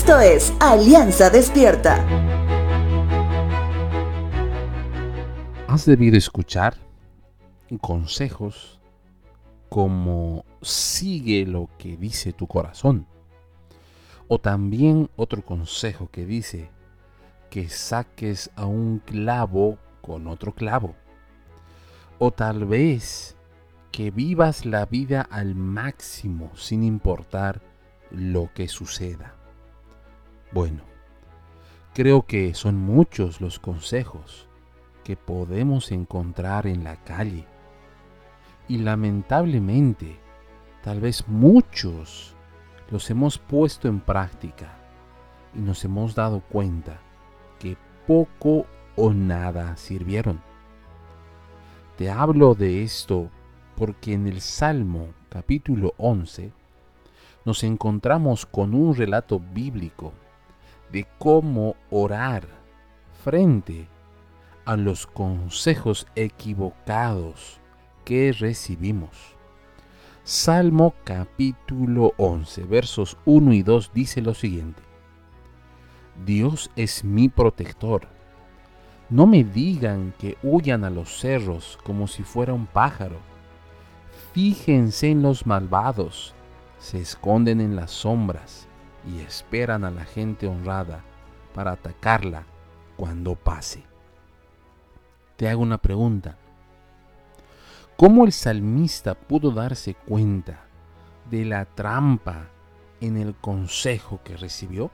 Esto es Alianza Despierta. Has debido escuchar consejos como sigue lo que dice tu corazón. O también otro consejo que dice que saques a un clavo con otro clavo. O tal vez que vivas la vida al máximo sin importar lo que suceda. Bueno, creo que son muchos los consejos que podemos encontrar en la calle. Y lamentablemente, tal vez muchos los hemos puesto en práctica y nos hemos dado cuenta que poco o nada sirvieron. Te hablo de esto porque en el Salmo capítulo 11 nos encontramos con un relato bíblico de cómo orar frente a los consejos equivocados que recibimos. Salmo capítulo 11, versos 1 y 2 dice lo siguiente. Dios es mi protector. No me digan que huyan a los cerros como si fuera un pájaro. Fíjense en los malvados, se esconden en las sombras y esperan a la gente honrada para atacarla cuando pase. Te hago una pregunta. ¿Cómo el salmista pudo darse cuenta de la trampa en el consejo que recibió?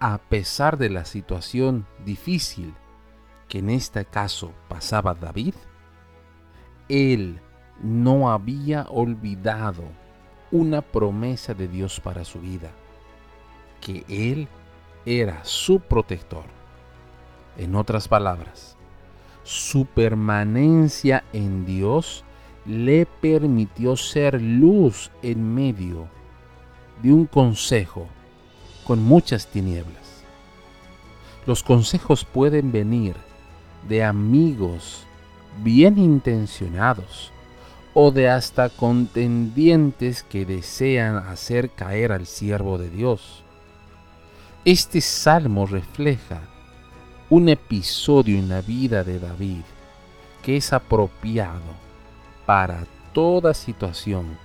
A pesar de la situación difícil que en este caso pasaba David, él no había olvidado una promesa de Dios para su vida, que Él era su protector. En otras palabras, su permanencia en Dios le permitió ser luz en medio de un consejo con muchas tinieblas. Los consejos pueden venir de amigos bien intencionados, o de hasta contendientes que desean hacer caer al siervo de Dios. Este salmo refleja un episodio en la vida de David que es apropiado para toda situación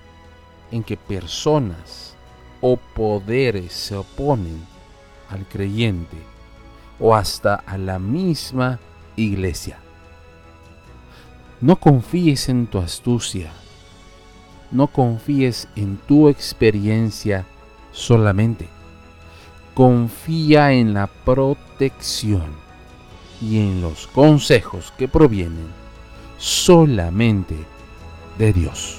en que personas o poderes se oponen al creyente o hasta a la misma iglesia. No confíes en tu astucia. No confíes en tu experiencia solamente. Confía en la protección y en los consejos que provienen solamente de Dios.